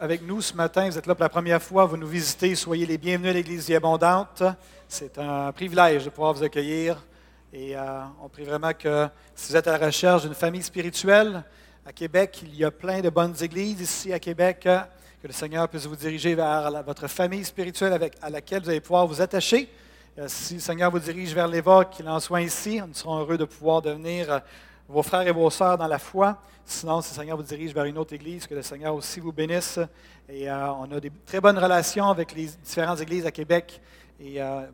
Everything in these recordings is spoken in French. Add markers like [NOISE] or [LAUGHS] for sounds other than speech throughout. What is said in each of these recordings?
Avec nous ce matin, vous êtes là pour la première fois, vous nous visitez, soyez les bienvenus à l'Église Abondante. C'est un privilège de pouvoir vous accueillir. Et euh, on prie vraiment que si vous êtes à la recherche d'une famille spirituelle, à Québec, il y a plein de bonnes églises ici à Québec, que le Seigneur puisse vous diriger vers votre famille spirituelle avec, à laquelle vous allez pouvoir vous attacher. Euh, si le Seigneur vous dirige vers l'Éva, qu'il en soit ainsi, nous serons heureux de pouvoir devenir euh, vos frères et vos sœurs dans la foi. Sinon, si le Seigneur vous dirige vers une autre église, que le Seigneur aussi vous bénisse. Et euh, on a des très bonnes relations avec les différentes églises à Québec. Et euh,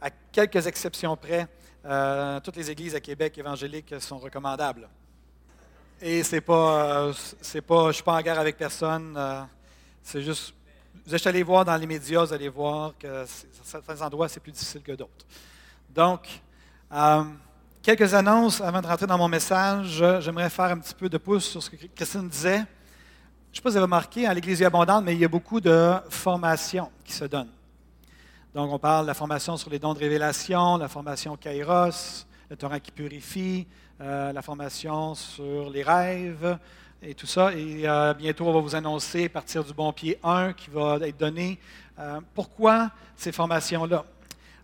à quelques exceptions près, euh, toutes les églises à Québec évangéliques sont recommandables. Et c'est pas, c'est pas, je suis pas en guerre avec personne. c'est juste, vous êtes allé voir dans les médias, vous allez voir que certains endroits c'est plus difficile que d'autres. Donc, quelques annonces avant de rentrer dans mon message. J'aimerais faire un petit peu de pouce sur ce que Christine disait. Je ne sais pas si vous avez remarqué, à l'Église abondante, mais il y a beaucoup de formations qui se donnent. Donc, on parle de la formation sur les dons de révélation, la formation Kairos, le torrent qui purifie, euh, la formation sur les rêves et tout ça. Et euh, bientôt, on va vous annoncer partir du Bon Pied 1 qui va être donné. Euh, pourquoi ces formations-là?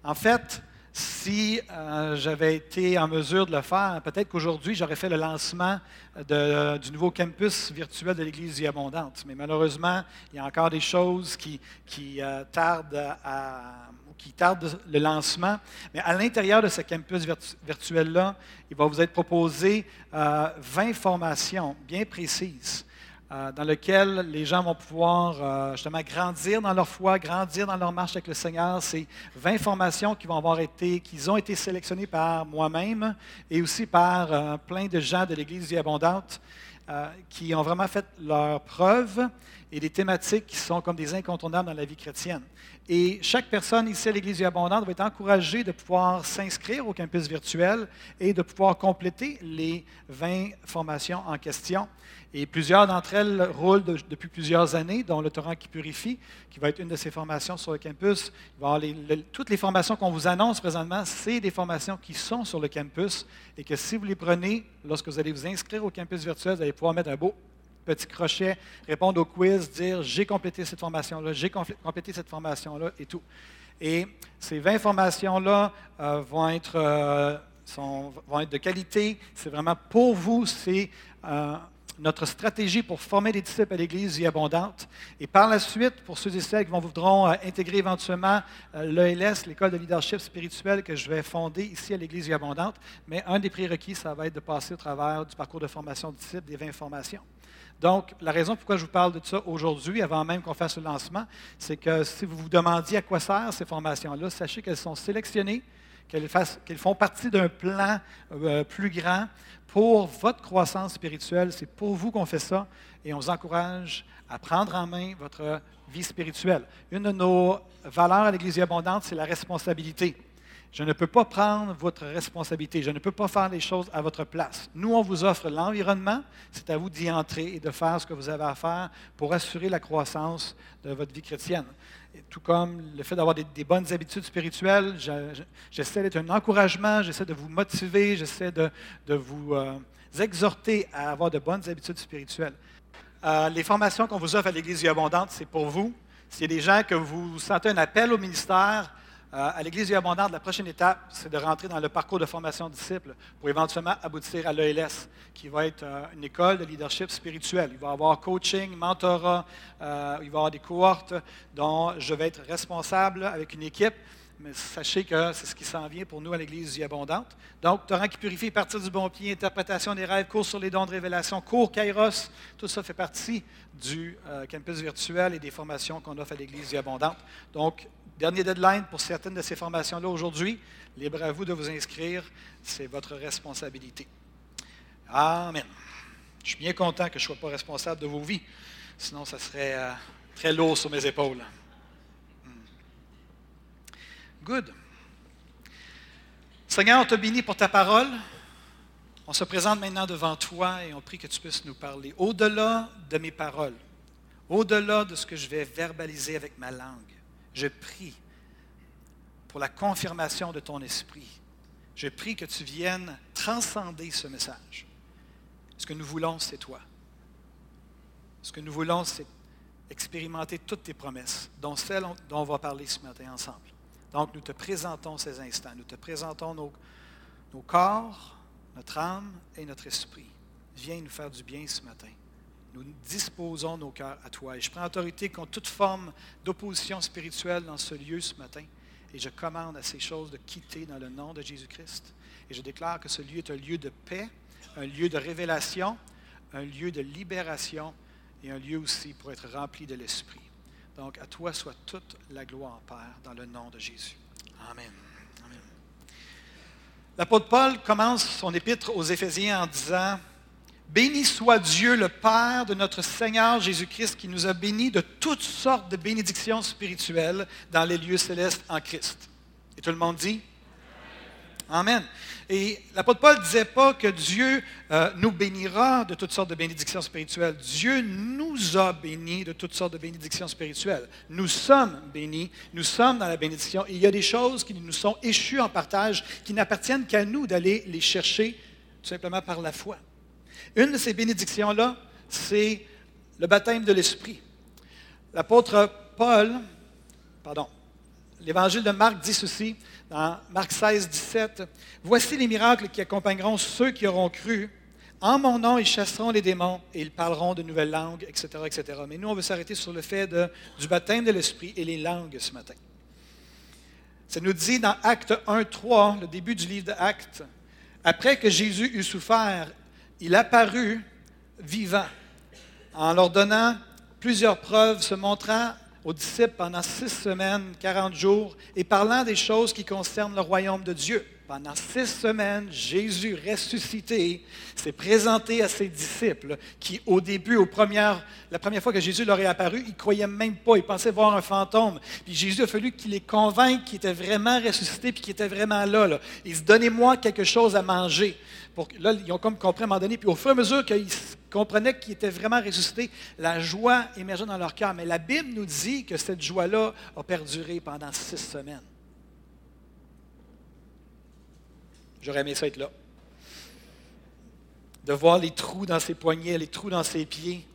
En fait, si euh, j'avais été en mesure de le faire, peut-être qu'aujourd'hui, j'aurais fait le lancement du nouveau campus virtuel de l'Église Vie Abondante. Mais malheureusement, il y a encore des choses qui, euh, tardent le lancement. Mais à l'intérieur de ce campus virtu- virtuel-là, il va vous être proposé euh, 20 formations bien précises euh, dans lequel les gens vont pouvoir euh, justement grandir dans leur foi, grandir dans leur marche avec le Seigneur. C'est 20 formations qui vont avoir été, qui ont été sélectionnées par moi-même et aussi par euh, plein de gens de l'Église Vie Abondante qui ont vraiment fait leurs preuves et des thématiques qui sont comme des incontournables dans la vie chrétienne. Et chaque personne ici à l'Église Vie Abondante va être encouragée de pouvoir s'inscrire au campus virtuel et de pouvoir compléter les 20 formations en question. Et plusieurs d'entre elles roulent de- depuis plusieurs années, dont le torrent qui purifie, qui va être une de ces formations sur le campus. Toutes les formations qu'on vous annonce présentement, c'est des formations qui sont sur le campus et que si vous les prenez, lorsque vous allez vous inscrire au campus virtuel, vous allez pouvoir mettre un beau petit crochet, répondre au quiz, dire j'ai complété cette formation-là, j'ai compl- complété cette formation-là et tout. Et ces 20 formations-là euh, vont, être, euh, vont être de qualité. C'est vraiment pour vous, c'est euh, notre stratégie pour former des disciples à l'Église Vie Abondante. Et par la suite, pour ceux et celles qui vont voudront euh, intégrer éventuellement euh, l'ELS, l'école de leadership spirituel que je vais fonder ici à l'Église Vie Abondante, mais un des prérequis, ça va être de passer au travers du parcours de formation de disciples, des 20 formations. Donc, la raison pourquoi je vous parle de ça aujourd'hui, avant même qu'on fasse le lancement, c'est que si vous vous demandiez à quoi servent ces formations-là, sachez qu'elles sont sélectionnées, qu'elles, font partie d'un plan euh, plus grand pour votre croissance spirituelle. C'est pour vous qu'on fait ça et on vous encourage à prendre en main votre vie spirituelle. Une de nos valeurs à l'Église abondante, c'est la responsabilité. Je ne peux pas prendre votre responsabilité. Je ne peux pas faire les choses à votre place. Nous, on vous offre l'environnement. C'est à vous d'y entrer et de faire ce que vous avez à faire pour assurer la croissance de votre vie chrétienne. Tout comme le fait d'avoir des, bonnes habitudes spirituelles, je- je- j'essaie d'être un encouragement, j'essaie de vous motiver, j'essaie de, vous euh, exhorter à avoir de bonnes habitudes spirituelles. Euh, les formations qu'on vous offre à l'Église Abondante, c'est pour vous. S'il y a des gens que vous sentez un appel au ministère, à l'Église Abondante, la prochaine étape, c'est de rentrer dans le parcours de formation de disciples pour éventuellement aboutir à l'ELS, qui va être euh, une école de leadership spirituel. Il va y avoir coaching, mentorat, euh, il va y avoir des cohortes dont je vais être responsable avec une équipe. Mais sachez que c'est ce qui s'en vient pour nous à l'Église Abondante. Donc, torrent qui purifie, partir du bon pied, interprétation des rêves, cours sur les dons de révélation, cours Kairos, tout ça fait partie du euh, campus virtuel et des formations qu'on offre à l'Église Abondante. Donc, dernier deadline pour certaines de ces formations-là aujourd'hui. Libre à vous de vous inscrire, c'est votre responsabilité. Amen. Je suis bien content que je ne sois pas responsable de vos vies, sinon ça serait euh, très lourd sur mes épaules. Good. Seigneur, on te bénit pour ta parole. On se présente maintenant devant toi et on prie que tu puisses nous parler au-delà de mes paroles, au-delà de ce que je vais verbaliser avec ma langue. Je prie pour la confirmation de ton esprit. Je prie que tu viennes transcender ce message. Ce que nous voulons, c'est toi. Ce que nous voulons, c'est expérimenter toutes tes promesses, dont celles dont on va parler ce matin ensemble. Donc, nous te présentons ces instants. Nous te présentons nos, corps, notre âme et notre esprit. Viens nous faire du bien ce matin. Nous disposons nos cœurs à toi. Et je prends autorité contre toute forme d'opposition spirituelle dans ce lieu ce matin. Et je commande à ces choses de quitter dans le nom de Jésus-Christ. Et je déclare que ce lieu est un lieu de paix, un lieu de révélation, un lieu de libération et un lieu aussi pour être rempli de l'Esprit. Donc, à toi soit toute la gloire, Père, dans le nom de Jésus. Amen. Amen. L'apôtre Paul commence son épître aux Éphésiens en disant Béni soit Dieu, le Père de notre Seigneur Jésus-Christ, qui nous a bénis de toutes sortes de bénédictions spirituelles dans les lieux célestes en Christ. Et tout le monde dit? Amen. Et l'apôtre Paul ne disait pas que Dieu euh, nous bénira de toutes sortes de bénédictions spirituelles. Dieu nous a bénis de toutes sortes de bénédictions spirituelles. Nous sommes bénis, nous sommes dans la bénédiction. il y a des choses qui nous sont échues en partage, qui n'appartiennent qu'à nous d'aller les chercher tout simplement par la foi. Une de ces bénédictions-là, c'est le baptême de l'Esprit. L'apôtre Paul, pardon, l'évangile de Marc dit ceci, dans Marc 16, 17, Voici les miracles qui accompagneront ceux qui auront cru. En mon nom, ils chasseront les démons et ils parleront de nouvelles langues, etc. etc. Mais nous, on veut s'arrêter sur le fait du baptême de l'Esprit et les langues ce matin. Ça nous dit dans Acte 1, 3, le début du livre d'Actes, après que Jésus eut souffert, il apparut vivant en leur donnant plusieurs preuves, se montrant aux disciples pendant six semaines, quarante jours, et parlant des choses qui concernent le royaume de Dieu. Pendant six semaines, Jésus ressuscité s'est présenté à ses disciples qui, au début, aux la première fois que Jésus leur est apparu, ils ne croyaient même pas, ils pensaient voir un fantôme. Puis Jésus a fallu qu'il les convainque qu'il était vraiment ressuscité puis qu'il était vraiment là. là. Ils se donnez-moi quelque chose à manger. Pour, là, ils ont comme compris à un moment donné. Puis au fur et à mesure qu'ils comprenaient qu'il était vraiment ressuscité, la joie émergeait dans leur cœur. Mais la Bible nous dit que cette joie-là a perduré pendant six semaines. J'aurais aimé ça être là. De voir les trous dans ses poignets, les trous dans ses pieds,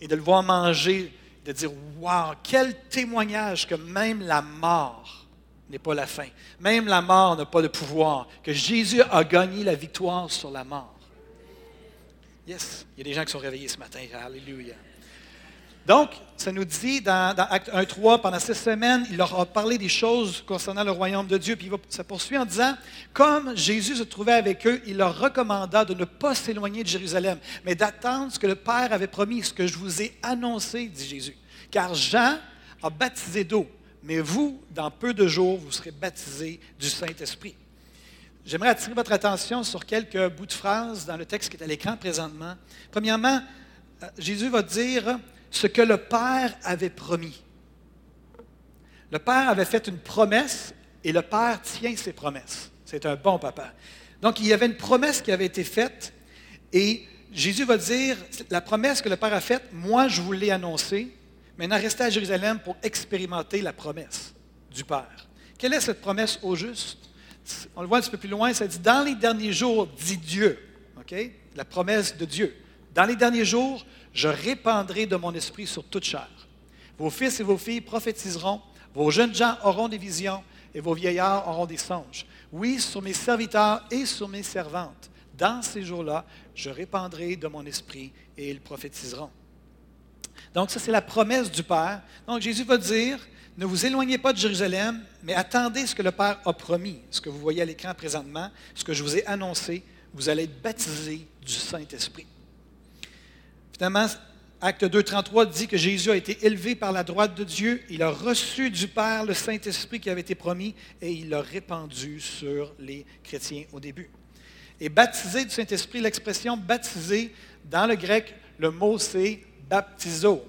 et de le voir manger, de dire Waouh, quel témoignage que même la mort n'est pas la fin. Même la mort n'a pas de pouvoir. Que Jésus a gagné la victoire sur la mort. Yes, il y a des gens qui sont réveillés ce matin. Alléluia. Donc, ça nous dit dans, Acte 1, 3, pendant six semaines, il leur a parlé des choses concernant le royaume de Dieu. Puis ça poursuit en disant, comme Jésus se trouvait avec eux, il leur recommanda de ne pas s'éloigner de Jérusalem, mais d'attendre ce que le Père avait promis, ce que je vous ai annoncé, dit Jésus. Car Jean a baptisé d'eau, mais vous, dans peu de jours, vous serez baptisés du Saint-Esprit. J'aimerais attirer votre attention sur quelques bouts de phrases dans le texte qui est à l'écran présentement. Premièrement, euh, Jésus va dire, ce que le Père avait promis. Le Père avait fait une promesse et le Père tient ses promesses. C'est un bon papa. Donc, il y avait une promesse qui avait été faite et Jésus va dire, la promesse que le Père a faite, moi je vous l'ai annoncée, maintenant restez à Jérusalem pour expérimenter la promesse du Père. Quelle est cette promesse au juste? On le voit un petit peu plus loin, ça dit, dans les derniers jours, dit Dieu? La promesse de Dieu. Dans les derniers jours, je répandrai de mon esprit sur toute chair. Vos fils et vos filles prophétiseront, vos jeunes gens auront des visions et vos vieillards auront des songes. Oui, sur mes serviteurs et sur mes servantes, dans ces jours-là, je répandrai de mon esprit et ils prophétiseront. Donc ça, c'est la promesse du Père. Donc Jésus va dire, ne vous éloignez pas de Jérusalem, mais attendez ce que le Père a promis, ce que vous voyez à l'écran présentement, ce que je vous ai annoncé, vous allez être baptisés du Saint-Esprit. Finalement, Acte 2, 33 dit que Jésus a été élevé par la droite de Dieu, il a reçu du Père le Saint-Esprit qui avait été promis et il l'a répandu sur les chrétiens au début. Et baptisé du Saint-Esprit, l'expression baptisé, dans le grec, le mot c'est baptizo.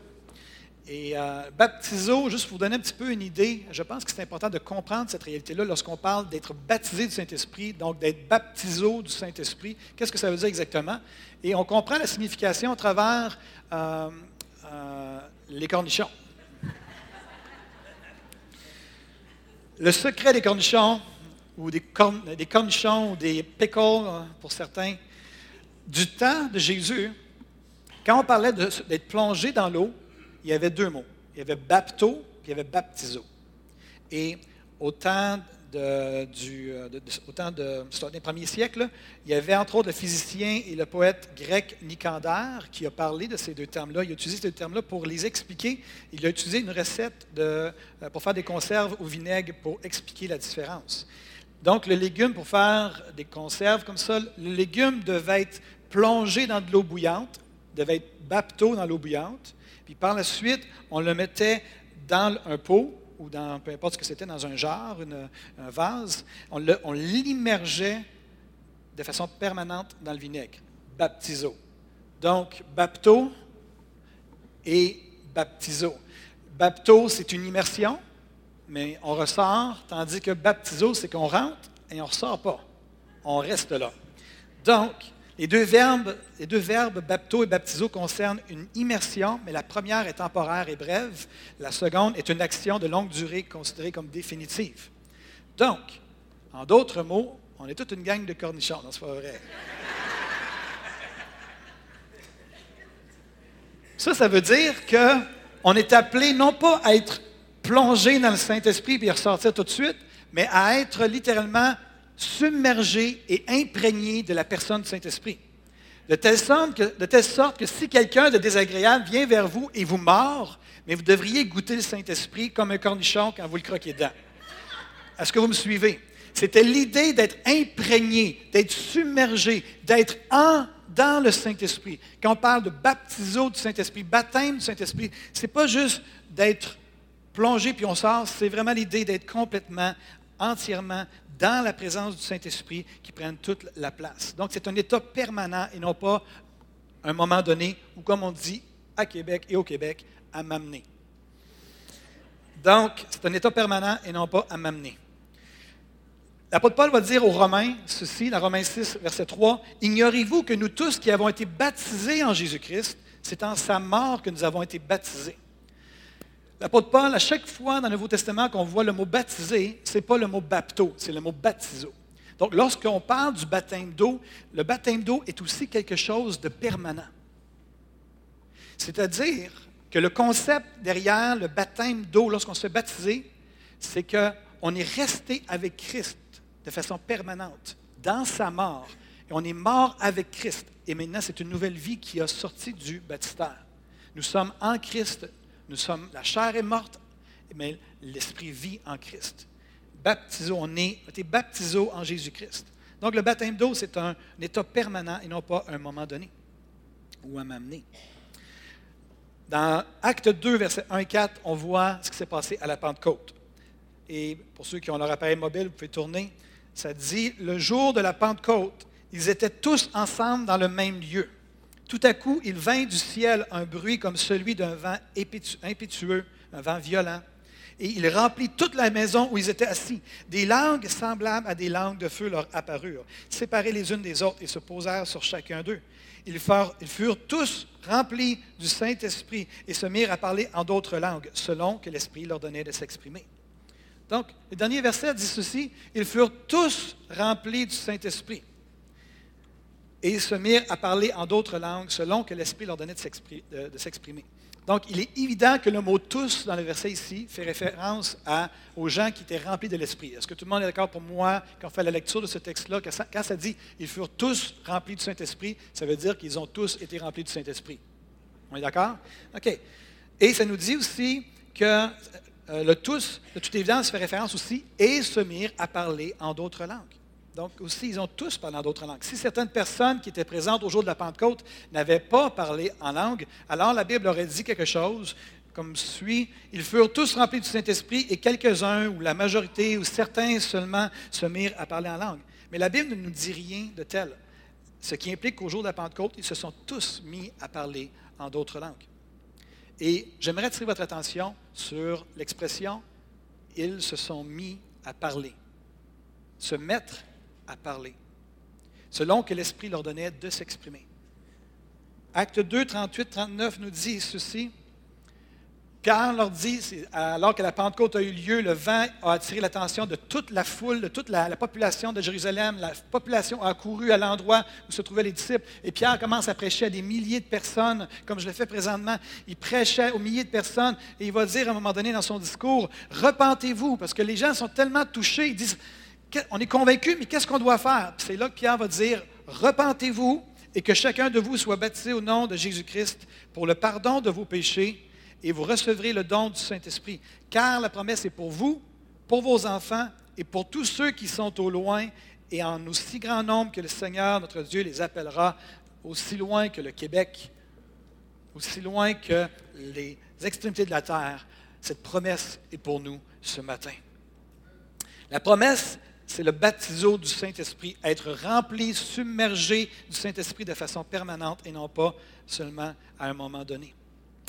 Et euh, baptiso, juste pour vous donner un petit peu une idée, je pense que c'est important de comprendre cette réalité-là lorsqu'on parle d'être baptisé du Saint-Esprit, donc d'être baptiso du Saint-Esprit. Qu'est-ce que ça veut dire exactement? Et on comprend la signification à travers euh, euh, les cornichons. Le secret des cornichons, ou des, des cornichons, ou des pickles pour certains, du temps de Jésus, quand on parlait d'être plongé dans l'eau, il y avait deux mots. Il y avait bapto, puis il y avait baptizo. Et au temps, de, du, euh, des premiers siècles, il y avait entre autres le physicien et le poète grec Nicander qui a parlé de ces deux termes-là. Il a utilisé ces deux termes-là pour les expliquer. Il a utilisé une recette de, euh, pour faire des conserves au vinaigre pour expliquer la différence. Donc, le légume, pour faire des conserves comme ça, le légume devait être plongé dans de l'eau bouillante, devait être bapto dans l'eau bouillante, puis par la suite, on le mettait dans un pot ou dans peu importe ce que c'était, dans un jar, un vase. On l'immergeait de façon permanente dans le vinaigre. Baptiso. Donc, bapto et baptiso. Bapto, c'est une immersion, mais on ressort, tandis que baptiso, c'est qu'on rentre et on ne ressort pas. On reste là. Donc, les deux, verbes, bapto et baptizo concernent une immersion, mais la première est temporaire et brève. La seconde est une action de longue durée considérée comme définitive. Donc, en d'autres mots, on est toute une gang de cornichons. Non, c'est pas vrai. Ça, ça veut dire qu'on est appelé non pas à être plongé dans le Saint-Esprit et ressortir tout de suite, mais à être littéralement submergé et imprégné de la personne du Saint-Esprit. De telle, sorte que, si quelqu'un de désagréable vient vers vous et vous mord, mais vous devriez goûter le Saint-Esprit comme un cornichon quand vous le croquez dedans. Est-ce que vous me suivez? C'était l'idée d'être imprégné, d'être submergé, d'être en dans le Saint-Esprit. Quand on parle de baptiso du Saint-Esprit, baptême du Saint-Esprit, ce n'est pas juste d'être plongé puis on sort, c'est vraiment l'idée d'être complètement, entièrement dans la présence du Saint-Esprit qui prennent toute la place. Donc, c'est un état permanent et non pas un moment donné ou, comme on dit à Québec et au Québec, à m'amener. Donc, c'est un état permanent et non pas à m'amener. L'apôtre Paul va dire aux Romains ceci, dans Romains 6, verset 3, Ignorez-vous que nous tous qui avons été baptisés en Jésus-Christ, c'est en sa mort que nous avons été baptisés. L'apôtre Paul, à chaque fois dans le Nouveau Testament qu'on voit le mot baptisé, ce n'est pas le mot bapto, c'est le mot baptizo. Donc, lorsqu'on parle du baptême d'eau, le baptême d'eau est aussi quelque chose de permanent. C'est-à-dire que le concept derrière le baptême d'eau, lorsqu'on se fait baptiser, c'est qu'on est resté avec Christ de façon permanente, dans sa mort. Et on est mort avec Christ. Et maintenant, c'est une nouvelle vie qui a sorti du baptistère. Nous sommes en Christ nous sommes, la chair est morte, mais l'esprit vit en Christ. Baptiso, on est, été baptisé en Jésus-Christ. Donc le baptême d'eau, c'est un, état permanent et non pas un moment donné ou à m'amener. Dans Acte 2, versets 1 et 4, on voit ce qui s'est passé à la Pentecôte. Et pour ceux qui ont leur appareil mobile, vous pouvez tourner. Ça dit, le jour de la Pentecôte, ils étaient tous ensemble dans le même lieu. Tout à coup, il vint du ciel un bruit comme celui d'un vent impétueux, un vent violent, et il remplit toute la maison où ils étaient assis. Des langues semblables à des langues de feu leur apparurent, séparées les unes des autres, et se posèrent sur chacun d'eux. Ils furent, ils furent tous remplis du Saint-Esprit et se mirent à parler en d'autres langues, selon que l'Esprit leur donnait de s'exprimer. Donc, le dernier verset dit ceci, ils furent tous remplis du Saint-Esprit et ils se mirent à parler en d'autres langues selon que l'Esprit leur donnait de s'exprimer. Donc, il est évident que le mot tous dans le verset ici fait référence aux gens qui étaient remplis de l'Esprit. Est-ce que tout le monde est d'accord pour moi quand on fait la lecture de ce texte-là, quand ça dit ils furent tous remplis du Saint-Esprit, ça veut dire qu'ils ont tous été remplis du Saint-Esprit. On est d'accord? OK. Et ça nous dit aussi que euh, le tous, de toute évidence, fait référence aussi et se mirent à parler en d'autres langues. Donc aussi, ils ont tous parlé en d'autres langues. Si certaines personnes qui étaient présentes au jour de la Pentecôte n'avaient pas parlé en langue, alors la Bible aurait dit quelque chose comme suit. Ils furent tous remplis du Saint-Esprit et quelques-uns, ou la majorité, ou certains seulement, se mirent à parler en langue. Mais la Bible ne nous dit rien de tel. Ce qui implique qu'au jour de la Pentecôte, ils se sont tous mis à parler en d'autres langues. Et j'aimerais attirer votre attention sur l'expression ils se sont mis à parler. Se mettre à parler. Selon que l'Esprit leur donnait de s'exprimer. Acte 2, 38, 39 nous dit ceci. Pierre leur dit, alors que la Pentecôte a eu lieu, le vent a attiré l'attention de toute la foule, de toute la, population de Jérusalem. La population a couru à l'endroit où se trouvaient les disciples. Et Pierre commence à prêcher à des milliers de personnes, comme je le fais présentement. Il prêchait aux milliers de personnes et il va dire à un moment donné dans son discours, repentez-vous, parce que les gens sont tellement touchés, ils disent, on est convaincus, mais qu'est-ce qu'on doit faire? C'est là que Pierre va dire, repentez-vous et que chacun de vous soit baptisé au nom de Jésus-Christ pour le pardon de vos péchés et vous recevrez le don du Saint-Esprit. Car la promesse est pour vous, pour vos enfants et pour tous ceux qui sont au loin et en aussi grand nombre que le Seigneur, notre Dieu, les appellera, aussi loin que le Québec, aussi loin que les extrémités de la terre. Cette promesse est pour nous ce matin. La promesse, c'est le baptiso du Saint-Esprit, être rempli, submergé du Saint-Esprit de façon permanente et non pas seulement à un moment donné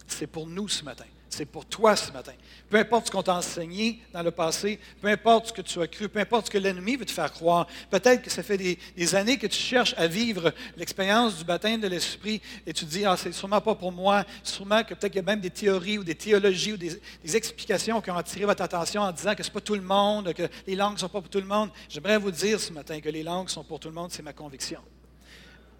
c'est pour nous ce matin. C'est pour toi ce matin. Peu importe ce qu'on t'a enseigné dans le passé, peu importe ce que tu as cru, peu importe ce que l'ennemi veut te faire croire. Peut-être que ça fait des, années que tu cherches à vivre l'expérience du baptême de l'Esprit et tu te dis, ah, c'est sûrement pas pour moi. Sûrement que peut-être qu'il y a même des théories ou des théologies ou des, explications qui ont attiré votre attention en disant que ce n'est pas tout le monde, que les langues sont pas pour tout le monde. J'aimerais vous dire ce matin que les langues sont pour tout le monde, c'est ma conviction.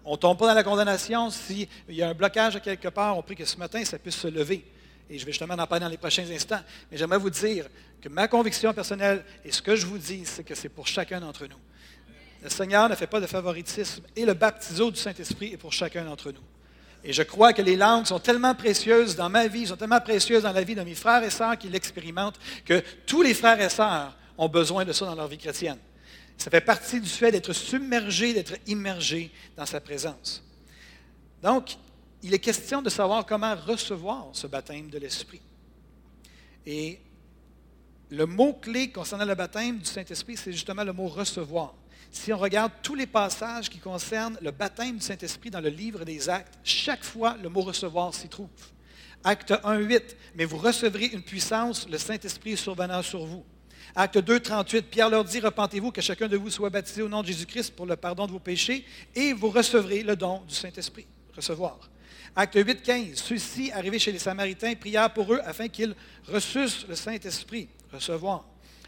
On ne tombe pas dans la condamnation. S'il y a un blocage à quelque part, on prie que ce matin, ça puisse se lever. Et je vais justement en parler dans les prochains instants. Mais j'aimerais vous dire que ma conviction personnelle et ce que je vous dis, c'est que c'est pour chacun d'entre nous. Le Seigneur ne fait pas de favoritisme et le baptiso du Saint-Esprit est pour chacun d'entre nous. Et je crois que les langues sont tellement précieuses dans ma vie, sont tellement précieuses dans la vie de mes frères et sœurs qui l'expérimentent, que tous les frères et sœurs ont besoin de ça dans leur vie chrétienne. Ça fait partie du fait d'être submergé, d'être immergé dans sa présence. Donc, il est question de savoir comment recevoir ce baptême de l'Esprit. Et le mot-clé concernant le baptême du Saint-Esprit, c'est justement le mot recevoir. Si on regarde tous les passages qui concernent le baptême du Saint-Esprit dans le livre des Actes, chaque fois le mot recevoir s'y trouve. Acte 1, 8, mais vous recevrez une puissance, le Saint-Esprit survenant sur vous. Acte 2, 38, Pierre leur dit, repentez-vous, que chacun de vous soit baptisé au nom de Jésus-Christ pour le pardon de vos péchés, et vous recevrez le don du Saint-Esprit. Recevoir. Acte 8, 15, ceux-ci, arrivés chez les Samaritains, prièrent pour eux afin qu'ils reçussent le Saint-Esprit. Recevoir.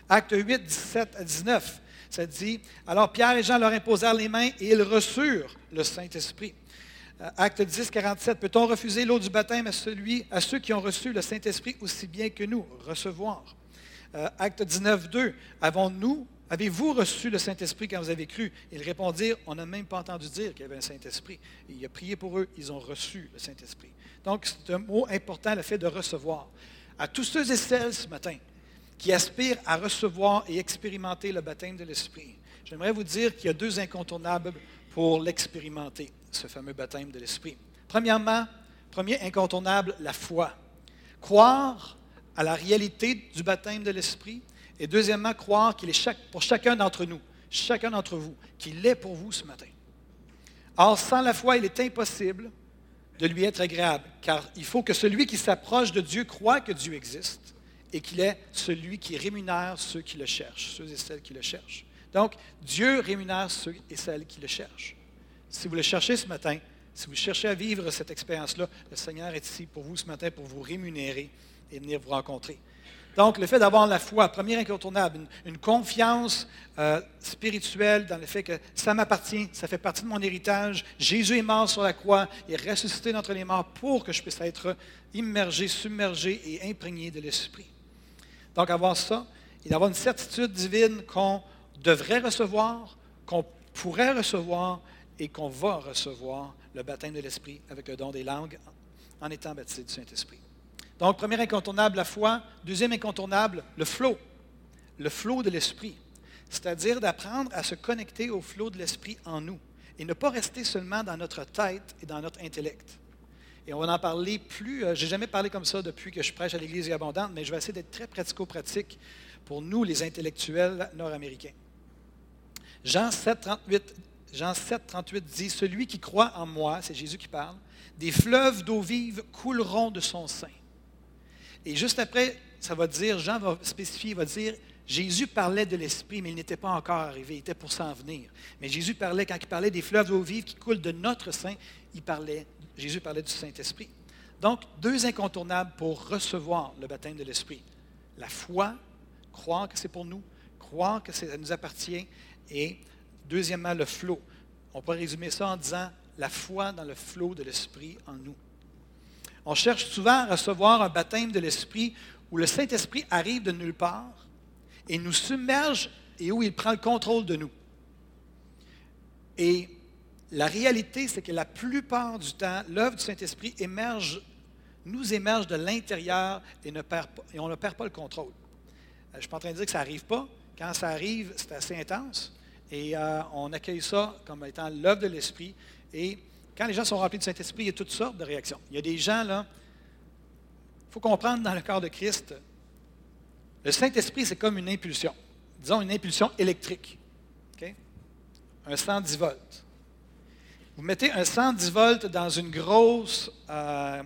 Acte 8, 17 à 19, ça dit, alors Pierre et Jean leur imposèrent les mains et ils reçurent le Saint-Esprit. Euh, acte 10, 47, peut-on refuser l'eau du baptême à, celui, à ceux qui ont reçu le Saint-Esprit aussi bien que nous? Recevoir. Euh, acte 19, 2. Avons-nous, avez-vous reçu le Saint-Esprit quand vous avez cru? Ils répondirent, on n'a même pas entendu dire qu'il y avait un Saint-Esprit. Il a prié pour eux, ils ont reçu le Saint-Esprit. Donc, c'est un mot important, le fait de recevoir. À tous ceux et celles ce matin qui aspirent à recevoir et expérimenter le baptême de l'Esprit, j'aimerais vous dire qu'il y a deux incontournables pour l'expérimenter, ce fameux baptême de l'Esprit. Premièrement, premier incontournable, la foi. Croire à la réalité du baptême de l'Esprit. Et deuxièmement, croire qu'il est pour chacun d'entre nous, chacun d'entre vous, qu'il est pour vous ce matin. Or, sans la foi, il est impossible de lui être agréable, car il faut que celui qui s'approche de Dieu croit que Dieu existe et qu'il est celui qui rémunère ceux qui le cherchent, ceux et celles qui le cherchent. Donc, Dieu rémunère ceux et celles qui le cherchent. Si vous le cherchez ce matin, si vous cherchez à vivre cette expérience-là, le Seigneur est ici pour vous ce matin pour vous rémunérer et venir vous rencontrer. Donc, le fait d'avoir la foi, premier incontournable, une, confiance euh, spirituelle dans le fait que ça m'appartient, ça fait partie de mon héritage. Jésus est mort sur la croix, il est ressuscité d'entre les morts pour que je puisse être immergé, submergé et imprégné de l'Esprit. Donc, avoir ça et d'avoir une certitude divine qu'on devrait recevoir, qu'on pourrait recevoir et qu'on va recevoir le baptême de l'Esprit avec le don des langues en étant baptisé du Saint-Esprit. Donc, premier incontournable, la foi. Deuxième incontournable, le flot, le flot de l'esprit. C'est-à-dire d'apprendre à se connecter au flot de l'esprit en nous et ne pas rester seulement dans notre tête et dans notre intellect. Et on va en parler plus. Euh, je n'ai jamais parlé comme ça depuis que je prêche à l'Église abondante, mais je vais essayer d'être très pratico-pratique pour nous, les intellectuels nord-américains. Jean 7, 38, Jean 7, 38 dit Celui qui croit en moi, c'est Jésus qui parle, des fleuves d'eau vive couleront de son sein. Et juste après, ça va dire, Jean va spécifier, il va dire, Jésus parlait de l'Esprit, mais il n'était pas encore arrivé, il était pour s'en venir. Mais Jésus parlait, quand il parlait des fleuves d'eau vive qui coulent de notre sein, il parlait, Jésus parlait du Saint-Esprit. Donc, deux incontournables pour recevoir le baptême de l'Esprit. La foi, croire que c'est pour nous, croire que ça nous appartient, et deuxièmement, le flot. On peut résumer ça en disant la foi dans le flot de l'Esprit en nous. On cherche souvent à recevoir un baptême de l'Esprit où le Saint-Esprit arrive de nulle part et nous submerge et où il prend le contrôle de nous. Et la réalité, c'est que la plupart du temps, l'œuvre du Saint-Esprit émerge, nous émerge de l'intérieur et, on ne perd pas le contrôle. Euh, je ne suis pas en train de dire que ça n'arrive pas. Quand ça arrive, c'est assez intense. Et euh, on accueille ça comme étant l'œuvre de l'Esprit. Et quand les gens sont remplis du Saint-Esprit, il y a toutes sortes de réactions. Il y a des gens, là, il faut comprendre dans le corps de Christ, le Saint-Esprit, c'est comme une impulsion. Disons une impulsion électrique. Un 110 volts. Vous mettez un 110 volts dans une grosse, euh,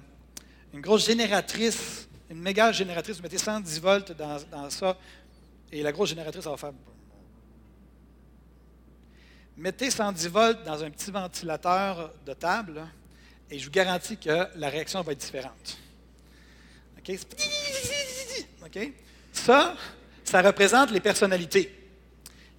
une grosse génératrice, une méga génératrice, vous mettez 110 volts dans, dans ça, et la grosse génératrice, va faire. Mettez 110 volts dans un petit ventilateur de table, et je vous garantis que la réaction va être différente. OK? Ça, ça représente les personnalités.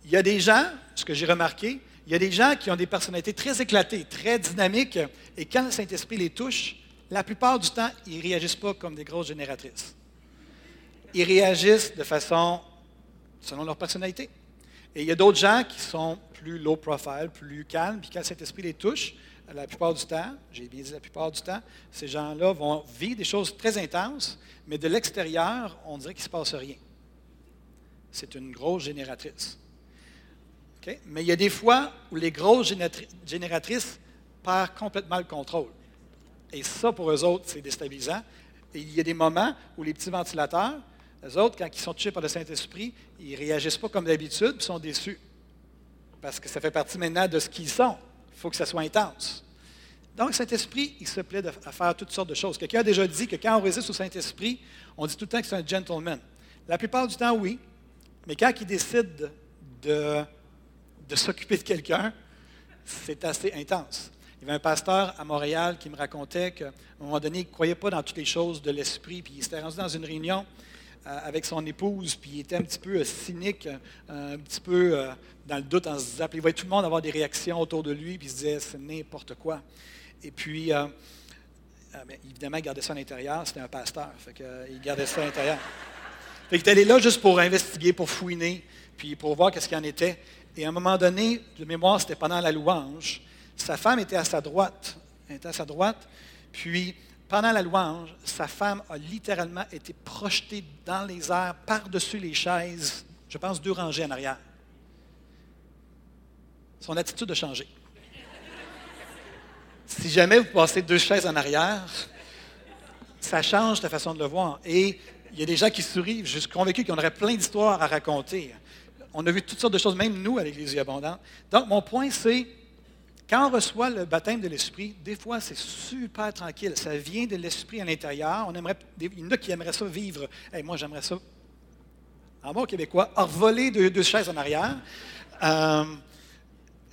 Il y a des gens, ce que j'ai remarqué, il y a des gens qui ont des personnalités très éclatées, très dynamiques, et quand le Saint-Esprit les touche, la plupart du temps, ils ne réagissent pas comme des grosses génératrices. Ils réagissent de façon selon leur personnalité. Et il y a d'autres gens qui sont plus low profile, plus calmes, puis quand le Saint-Esprit les touche, la plupart du temps, j'ai bien dit la plupart du temps, ces gens-là vont vivre des choses très intenses, mais de l'extérieur, on dirait qu'il ne se passe rien. C'est une grosse génératrice. Mais il y a des fois où les grosses génératrices perdent complètement le contrôle. Et ça, pour eux autres, c'est déstabilisant. Et il y a des moments où les petits ventilateurs, eux autres, quand ils sont touchés par le Saint-Esprit, ils ne réagissent pas comme d'habitude, ils sont déçus. Parce que ça fait partie maintenant de ce qu'ils sont. Il faut que ça soit intense. Donc, le Saint-Esprit, il se plaît à faire toutes sortes de choses. Quelqu'un a déjà dit que quand on résiste au Saint-Esprit, on dit tout le temps que c'est un gentleman. La plupart du temps, oui. Mais quand il décide de, de s'occuper de quelqu'un, c'est assez intense. Il y avait un pasteur à Montréal qui me racontait qu'à un moment donné, il ne croyait pas dans toutes les choses de l'esprit, puis il s'était rendu dans une réunion avec son épouse, puis il était un petit peu euh, cynique, euh, un petit peu dans le doute en se disant, il voyait tout le monde avoir des réactions autour de lui, puis il se disait, c'est n'importe quoi. Et puis, évidemment, il gardait ça à l'intérieur, c'était un pasteur, fait il gardait ça à l'intérieur. il était allé là juste pour investiguer, pour fouiner, puis pour voir qu'est-ce qu'il en était. Et à un moment donné, de mémoire, c'était pendant la louange, sa femme était à sa droite, elle était à sa droite, puis pendant la louange, sa femme a littéralement été projetée dans les airs par-dessus les chaises, je pense deux rangées en arrière. Son attitude a changé. Si jamais vous passez deux chaises en arrière, ça change ta façon de le voir. Et il y a des gens qui sourient. Je suis convaincu qu'on aurait plein d'histoires à raconter. On a vu toutes sortes de choses, même nous, à l'Église abondante. Donc, mon point, c'est quand on reçoit le baptême de l'Esprit, des fois, c'est super tranquille. Ça vient de l'Esprit à l'intérieur. On aimerait, il y en a qui aimeraient ça vivre. moi, j'aimerais ça, en bon québécois, envoler deux, deux chaises en arrière. Euh,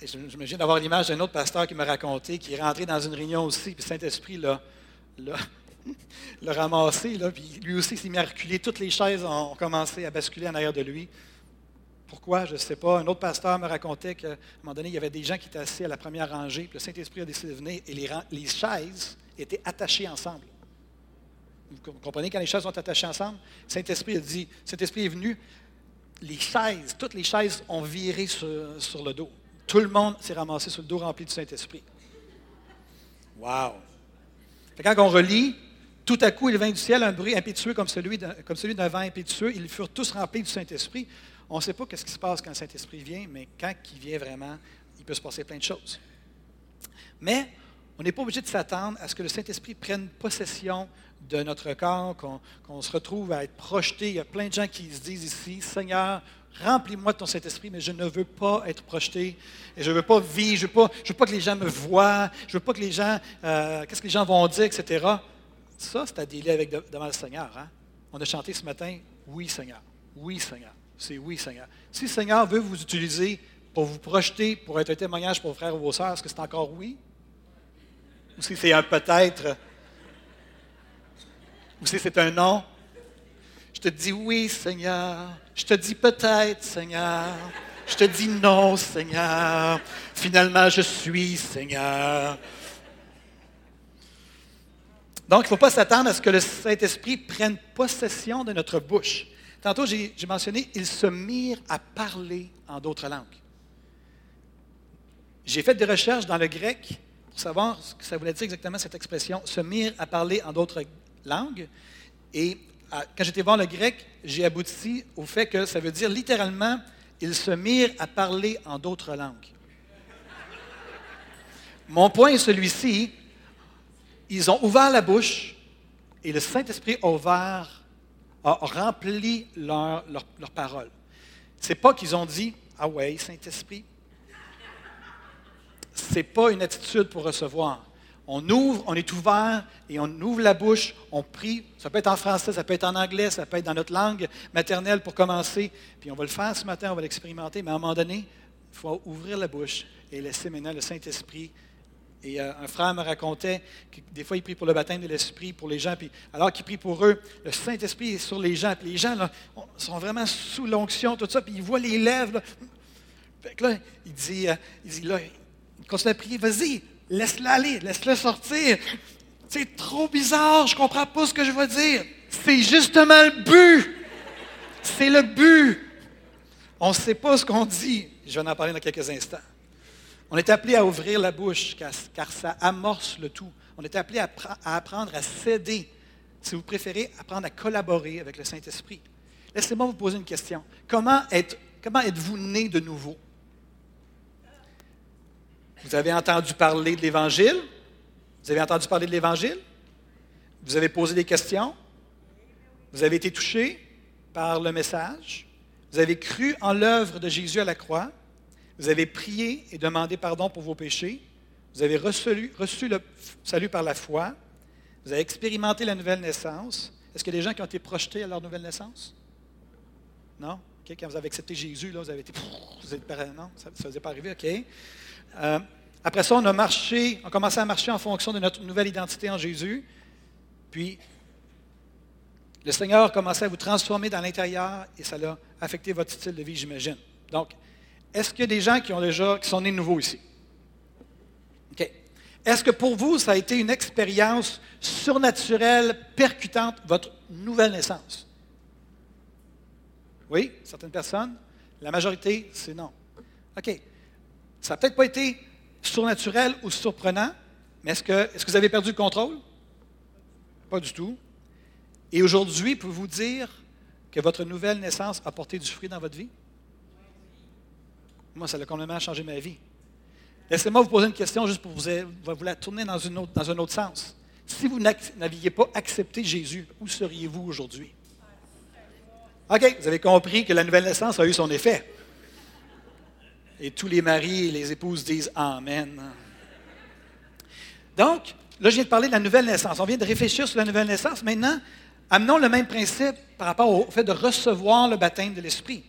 J'imagine d'avoir l'image d'un autre pasteur qui m'a raconté, qui est rentré dans une réunion aussi, puis Saint-Esprit l'a, [LAUGHS] ramassé, lui aussi s'est mis à reculer. Toutes les chaises ont commencé à basculer en arrière de lui. Pourquoi? Je ne sais pas. Un autre pasteur me racontait qu'à un moment donné, il y avait des gens qui étaient assis à la première rangée, puis le Saint-Esprit a décidé de venir, et les, chaises étaient attachées ensemble. Vous comprenez quand les chaises sont attachées ensemble? Saint-Esprit a dit, Saint-Esprit est venu, les chaises, toutes les chaises ont viré sur, le dos. Tout le monde s'est ramassé sur le dos rempli du Saint-Esprit. Wow! Quand on relit, tout à coup, il vint du ciel un bruit impétueux comme celui d'un vent impétueux. Ils furent tous remplis du Saint-Esprit. On ne sait pas ce qui se passe quand le Saint-Esprit vient, mais quand il vient vraiment, il peut se passer plein de choses. Mais on n'est pas obligé de s'attendre à ce que le Saint-Esprit prenne possession de notre corps, qu'on se retrouve à être projeté. Il y a plein de gens qui se disent ici, Seigneur, remplis-moi de ton Saint-Esprit, mais je ne veux pas être projeté, et je ne veux pas vivre, je ne veux, pas que les gens me voient, je ne veux pas que les gens, euh, qu'est-ce que les gens vont dire, etc. Ça, c'est à délai avec devant le Seigneur. Hein? on a chanté ce matin, oui Seigneur, oui Seigneur, c'est oui Seigneur. Si le Seigneur veut vous utiliser pour vous projeter, pour être un témoignage pour vos frères ou vos sœurs, est-ce que c'est encore oui? Ou si c'est un peut-être? Ou si c'est un non? Je te dis oui, Seigneur. Je te dis peut-être, Seigneur. Je te dis non, Seigneur. Finalement, je suis, Seigneur. Donc, il ne faut pas s'attendre à ce que le Saint-Esprit prenne possession de notre bouche. Tantôt, j'ai mentionné, ils se mirent à parler en d'autres langues. J'ai fait des recherches dans le grec pour savoir ce que ça voulait dire exactement cette expression, se mirent à parler en d'autres langues. Et quand j'étais voir le grec, j'ai abouti au fait que ça veut dire littéralement, ils se mirent à parler en d'autres langues. Mon point est celui-ci, ils ont ouvert la bouche et le Saint-Esprit a ouvert, a rempli leur, leur. Ce n'est pas qu'ils ont dit, ah ouais, Saint-Esprit. Ce n'est pas une attitude pour recevoir. On ouvre, on est ouvert et on ouvre la bouche, on prie. Ça peut être en français, ça peut être en anglais, ça peut être dans notre langue maternelle pour commencer. Puis on va le faire ce matin, on va l'expérimenter, mais à un moment donné, il faut ouvrir la bouche et laisser maintenant le Saint-Esprit. Et euh, un frère me racontait que des fois, il prie pour le baptême de l'Esprit pour les gens. Puis alors qu'il prie pour eux, le Saint-Esprit est sur les gens. Puis les gens là, sont vraiment sous l'onction, tout ça. Puis ils voient les lèvres. Là. il dit, euh, il dit là, il continue à prier, vas-y, Laisse-le aller, laisse-le sortir. C'est trop bizarre, je comprends pas ce que je veux dire. C'est justement le but. C'est le but. On ne sait pas ce qu'on dit. Je vais en parler dans quelques instants. On est appelé à ouvrir la bouche car, ça amorce le tout. On est appelé à, apprendre à céder. Si vous préférez, apprendre à collaborer avec le Saint-Esprit. Laissez-moi vous poser une question. Comment, comment êtes-vous né de nouveau? Vous avez entendu parler de l'Évangile? Vous avez entendu parler de l'Évangile? Vous avez posé des questions? Vous avez été touché par le message? Vous avez cru en l'œuvre de Jésus à la croix? Vous avez prié et demandé pardon pour vos péchés? Vous avez reçu, le salut par la foi? Vous avez expérimenté la nouvelle naissance? Est-ce qu'il y a des gens qui ont été projetés à leur nouvelle naissance? Non? Quand vous avez accepté Jésus, là, vous avez été. Vous êtes, non, ça ne faisait pas arriver, OK? Euh, après ça, on a marché, on a commencé à marcher en fonction de notre nouvelle identité en Jésus. Puis, le Seigneur a commencé à vous transformer dans l'intérieur et ça a affecté votre style de vie, j'imagine. Donc, est-ce qu'il y a des gens qui, ont déjà, qui sont nés nouveaux ici? OK. Est-ce que pour vous, ça a été une expérience surnaturelle, percutante, votre nouvelle naissance? Oui, certaines personnes? La majorité, c'est non. OK. Ça n'a peut-être pas été surnaturel ou surprenant, mais est-ce que, est que vous avez perdu le contrôle? Pas du tout. Et aujourd'hui, pouvez-vous dire que votre nouvelle naissance a porté du fruit dans votre vie? Moi, ça a complètement changé ma vie. Laissez-moi vous poser une question juste pour vous, vous la tourner dans, dans un autre sens. Si vous n'aviez pas accepté Jésus, où seriez-vous aujourd'hui? OK, vous avez compris que la nouvelle naissance a eu son effet. Et tous les maris et les épouses disent Amen. Donc, là, je viens de parler de la nouvelle naissance. On vient de réfléchir sur la nouvelle naissance. Maintenant, amenons le même principe par rapport au fait de recevoir le baptême de l'Esprit.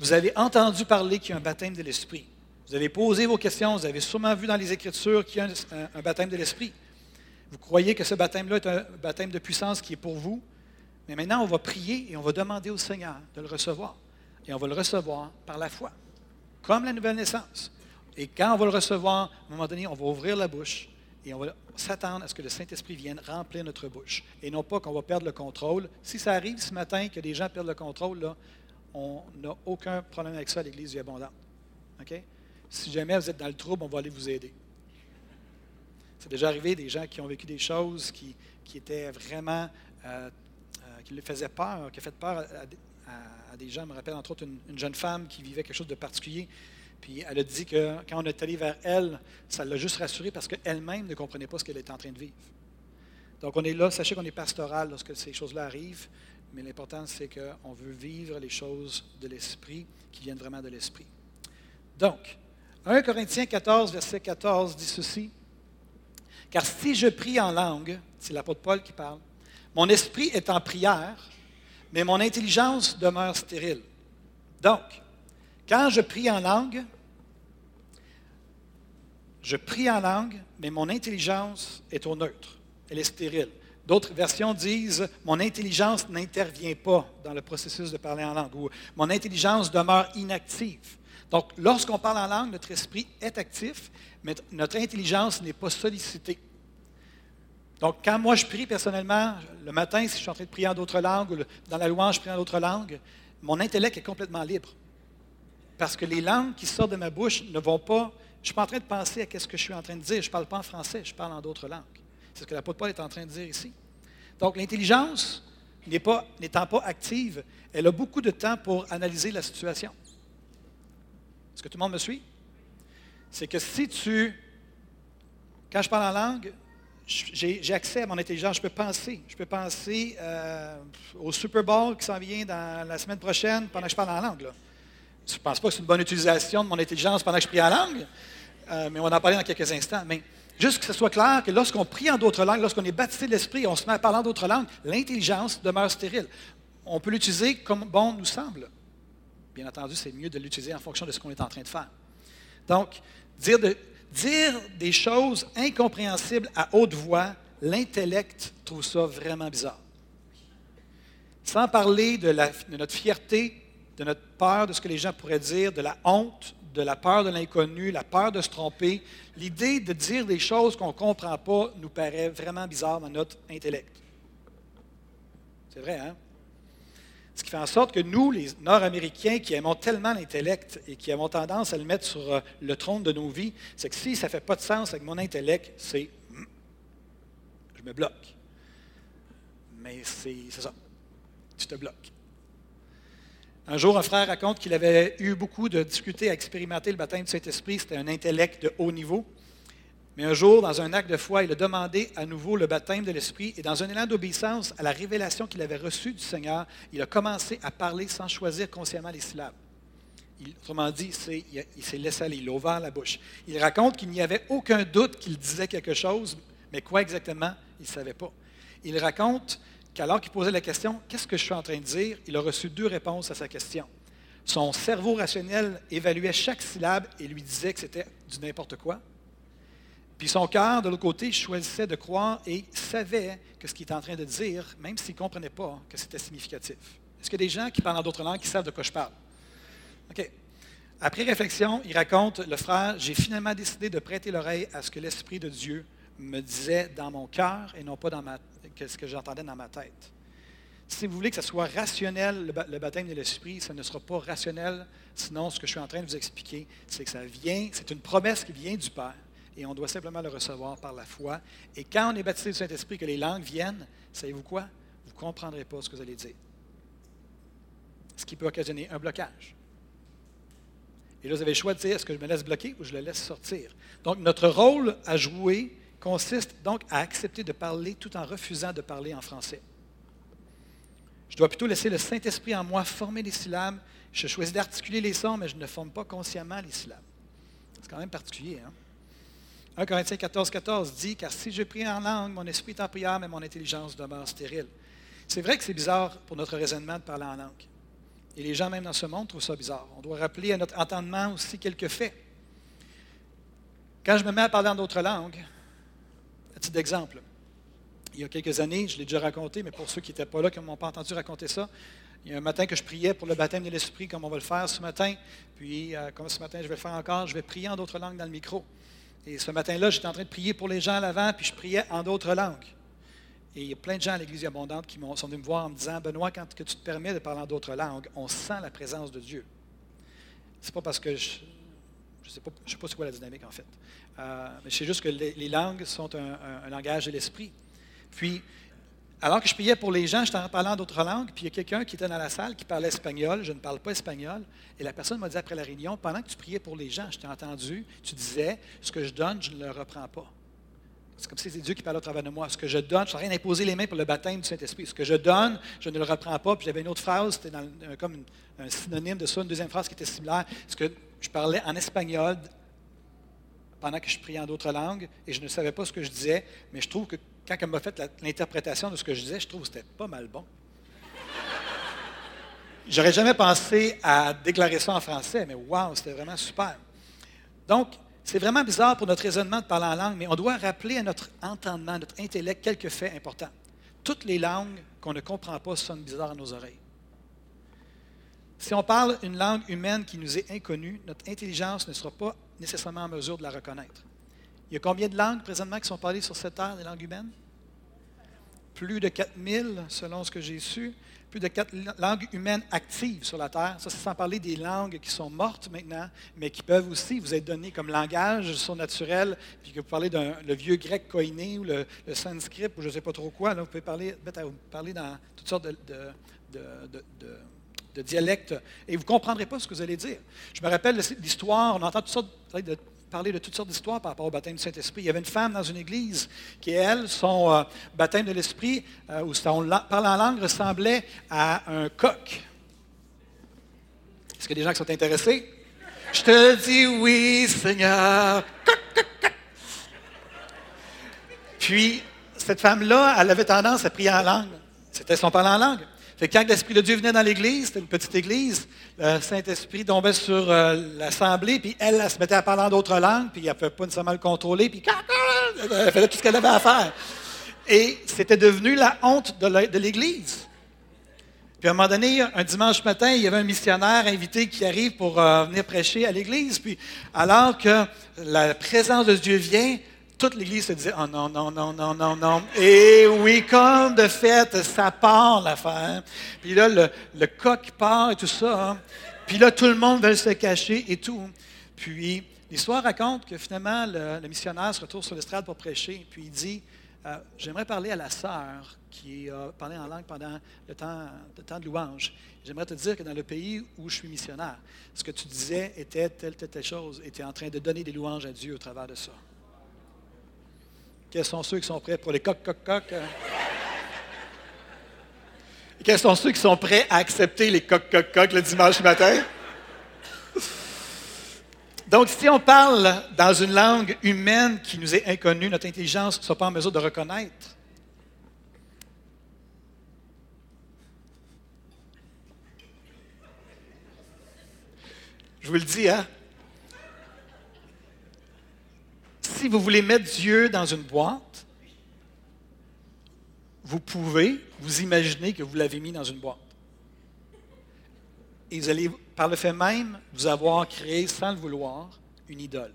Vous avez entendu parler qu'il y a un baptême de l'Esprit. Vous avez posé vos questions. Vous avez sûrement vu dans les Écritures qu'il y a un, baptême de l'Esprit. Vous croyez que ce baptême-là est un baptême de puissance qui est pour vous. Mais maintenant, on va prier et on va demander au Seigneur de le recevoir. Et on va le recevoir par la foi comme la nouvelle naissance. Et quand on va le recevoir, à un moment donné, on va ouvrir la bouche et on va s'attendre à ce que le Saint-Esprit vienne remplir notre bouche. Et non pas qu'on va perdre le contrôle. Si ça arrive ce matin que des gens perdent le contrôle, là, on n'a aucun problème avec ça à l'Église du Abondant. OK? Si jamais vous êtes dans le trouble, on va aller vous aider. C'est déjà arrivé des gens qui ont vécu des choses qui, étaient vraiment, euh, euh, qui les faisaient peur, qui ont fait peur à, à, des gens. Je me rappelle entre autres une, jeune femme qui vivait quelque chose de particulier. Puis elle a dit que quand on est allé vers elle, ça l'a juste rassurée parce qu'elle-même ne comprenait pas ce qu'elle était en train de vivre. Donc on est là, sachez qu'on est pastoral lorsque ces choses-là arrivent, mais l'important c'est qu'on veut vivre les choses de l'Esprit qui viennent vraiment de l'Esprit. Donc, 1 Corinthiens 14, verset 14 dit ceci. Car si je prie en langue, c'est l'apôtre Paul qui parle, mon esprit est en prière, mais mon intelligence demeure stérile. Donc, quand je prie en langue, je prie en langue, mais mon intelligence est au neutre. Elle est stérile. D'autres versions disent Mon intelligence n'intervient pas dans le processus de parler en langue ou Mon intelligence demeure inactive. Donc, lorsqu'on parle en langue, notre esprit est actif, mais notre intelligence n'est pas sollicitée. Donc, quand moi je prie personnellement, le matin, si je suis en train de prier en d'autres langues, ou dans la louange, je prie en d'autres langues, mon intellect est complètement libre. Parce que les langues qui sortent de ma bouche ne vont pas. Je ne suis pas en train de penser à ce que je suis en train de dire. Je ne parle pas en français, je parle en d'autres langues. C'est ce que l'apôtre Paul est en train de dire ici. Donc, l'intelligence, n'étant pas active, elle a beaucoup de temps pour analyser la situation. Est-ce que tout le monde me suit? C'est que si tu. Quand je parle en langue, j'ai accès à mon intelligence, je peux penser. Je peux penser euh, au Super Bowl qui s'en vient dans la semaine prochaine pendant que je parle en langue. Je ne pense pas que c'est une bonne utilisation de mon intelligence pendant que je prie en langue, euh, mais on va en parler dans quelques instants. Mais juste que ce soit clair que lorsqu'on prie en d'autres langues, lorsqu'on est baptisé de l'esprit, on se met à parler en d'autres langues, l'intelligence demeure stérile. On peut l'utiliser comme bon nous semble. Bien entendu, c'est mieux de l'utiliser en fonction de ce qu'on est en train de faire. Donc, dire de, dire des choses incompréhensibles à haute voix, l'intellect trouve ça vraiment bizarre. Sans parler de, notre fierté, de notre peur de ce que les gens pourraient dire, de la honte, de la peur de l'inconnu, la peur de se tromper, l'idée de dire des choses qu'on ne comprend pas nous paraît vraiment bizarre dans notre intellect. C'est vrai, hein? Ce qui fait en sorte que nous, les Nord-Américains, qui aimons tellement l'intellect et qui avons tendance à le mettre sur euh, le trône de nos vies, c'est que si ça ne fait pas de sens avec mon intellect, c'est [CLEARS THROAT] je me bloque. Mais c'est ça. Tu te bloques. Un jour, un frère raconte qu'il avait eu beaucoup de difficultés à expérimenter le baptême du Saint-Esprit. C'était un intellect de haut niveau. Mais un jour, dans un acte de foi, il a demandé à nouveau le baptême de l'Esprit et dans un élan d'obéissance à la révélation qu'il avait reçue du Seigneur, il a commencé à parler sans choisir consciemment les syllabes. autrement dit, il s'est laissé aller, il a ouvert la bouche. Il raconte qu'il n'y avait aucun doute qu'il disait quelque chose, mais quoi exactement, il ne savait pas. Il raconte qu'alors qu'il posait la question, qu'est-ce que je suis en train de dire, il a reçu deux réponses à sa question. Son cerveau rationnel évaluait chaque syllabe et lui disait que c'était du n'importe quoi. Puis son cœur, de l'autre côté, choisissait de croire et savait que ce qu'il était en train de dire, même s'il ne comprenait pas que c'était significatif. Est-ce qu'il y a des gens qui parlent en d'autres langues qui savent de quoi je parle? OK. Après réflexion, il raconte, le frère, j'ai finalement décidé de prêter l'oreille à ce que l'Esprit de Dieu me disait dans mon cœur et non pas dans ma, ce que j'entendais dans ma tête. Si vous voulez que ce soit rationnel, le baptême de l'Esprit, ça ne sera pas rationnel. Sinon, ce que je suis en train de vous expliquer, c'est que ça vient, c'est une promesse qui vient du Père et on doit simplement le recevoir par la foi. Et quand on est baptisé du Saint-Esprit, que les langues viennent, savez-vous quoi? Vous ne comprendrez pas ce que vous allez dire. Ce qui peut occasionner un blocage. Et là, vous avez le choix de dire, est-ce que je me laisse bloquer ou je le laisse sortir? Donc, notre rôle à jouer consiste donc à accepter de parler tout en refusant de parler en français. Je dois plutôt laisser le Saint-Esprit en moi former les syllabes. Je choisis d'articuler les sons, mais je ne forme pas consciemment les syllabes. C'est quand même particulier. Hein? 1 Corinthiens 14, 14 dit Car si je prie en langue, mon esprit est en prière, mais mon intelligence demeure stérile. C'est vrai que c'est bizarre pour notre raisonnement de parler en langue. Et les gens, même dans ce monde, trouvent ça bizarre. On doit rappeler à notre entendement aussi quelques faits. Quand je me mets à parler en d'autres langues, un petit exemple. Il y a quelques années, je l'ai déjà raconté, mais pour ceux qui n'étaient pas là, qui ne m'ont pas entendu raconter ça, il y a un matin que je priais pour le baptême de l'Esprit, comme on va le faire ce matin. Puis, euh, comme ce matin, je vais le faire encore, je vais prier en d'autres langues dans le micro. Et ce matin-là, j'étais en train de prier pour les gens à l'avant, puis je priais en d'autres langues. Et il y a plein de gens à l'Église abondante qui sont venus me voir en me disant Benoît, quand tu te permets de parler en d'autres langues, on sent la présence de Dieu. C'est pas parce que je ne sais pas, je sais pas c'est quoi la dynamique en fait. Euh, c'est juste que les, langues sont un, langage de l'esprit. Puis, alors que je priais pour les gens, j'étais en parlant d'autres langues, puis il y a quelqu'un qui était dans la salle qui parlait espagnol, je ne parle pas espagnol, et la personne m'a dit après la réunion, pendant que tu priais pour les gens, je t'ai entendu, tu disais, ce que je donne, je ne le reprends pas. C'est comme si c'est Dieu qui parlait au travers de moi. Ce que je donne, je suis en train d'imposer les mains pour le baptême du Saint-Esprit. Ce que je donne, je ne le reprends pas. Puis j'avais une autre phrase, c'était comme un synonyme de ça, une deuxième phrase qui était similaire. Ce que je parlais en espagnol pendant que je priais en d'autres langues et je ne savais pas ce que je disais, mais je trouve que quand elle m'a fait l'interprétation de ce que je disais, je trouve que c'était pas mal bon. j'aurais jamais pensé à déclarer ça en français, mais waouh, c'était vraiment super. Donc, c'est vraiment bizarre pour notre raisonnement de parler en langue, mais on doit rappeler à notre entendement, à notre intellect, quelques faits importants. Toutes les langues qu'on ne comprend pas sonnent bizarres à nos oreilles. Si on parle une langue humaine qui nous est inconnue, notre intelligence ne sera pas nécessairement en mesure de la reconnaître. Il y a combien de langues présentement qui sont parlées sur cette terre, des langues humaines? Plus de 4000, selon ce que j'ai su plus de quatre langues humaines actives sur la Terre. Ça, c'est sans parler des langues qui sont mortes maintenant, mais qui peuvent aussi vous être données comme langage surnaturel, puis que vous parlez d'un le vieux grec koiné ou le, sanskrit ou je ne sais pas trop quoi. Là, vous pouvez parler, parler dans toutes sortes de, de dialectes et vous ne comprendrez pas ce que vous allez dire. Je me rappelle l'histoire, on entend toutes sortes de parler de toutes sortes d'histoires par rapport au baptême du Saint-Esprit. Il y avait une femme dans une église qui, elle, son euh, baptême de l'Esprit, euh, où son parle en langue, ressemblait à un coq. Est-ce qu'il y a des gens qui sont intéressés? Je te dis oui, Seigneur. Puis, cette femme-là, elle avait tendance à prier en langue. C'était son parler en langue quand l'Esprit de Dieu venait dans l'Église, c'était une petite Église, le Saint-Esprit tombait sur euh, l'Assemblée, puis elle, elle, se mettait à parler en d'autres langues, puis elle ne pouvait pas nécessairement le contrôler, puis elle faisait tout ce qu'elle avait à faire. Et c'était devenu la honte de l'Église. Puis à un moment donné, un dimanche matin, il y avait un missionnaire invité qui arrive pour euh, venir prêcher à l'Église. Puis alors que la présence de Dieu vient, toute l'Église se disait, oh non, non, non, non, non, non. Et oui, comme de fait, ça part l'affaire. Puis là, le, coq part et tout ça. Hein. Puis là, tout le monde veut se cacher et tout. Puis l'histoire raconte que finalement, le, missionnaire se retrouve sur l'estrade pour prêcher. Puis il dit, euh, j'aimerais parler à la sœur qui a parlé en langue pendant le temps, le temps de louange. J'aimerais te dire que dans le pays où je suis missionnaire, ce que tu disais était telle, telle, telle chose, et tu es en train de donner des louanges à Dieu au travers de ça. Quels sont ceux qui sont prêts pour les coq, coq, coq? Hein? quels sont ceux qui sont prêts à accepter les coq, coq, coq le dimanche matin? Donc, si on parle dans une langue humaine qui nous est inconnue, notre intelligence ne sera pas en mesure de reconnaître. Je vous le dis, hein? Si vous voulez mettre Dieu dans une boîte, vous pouvez vous imaginer que vous l'avez mis dans une boîte. Et vous allez, par le fait même, vous avoir créé, sans le vouloir, une idole.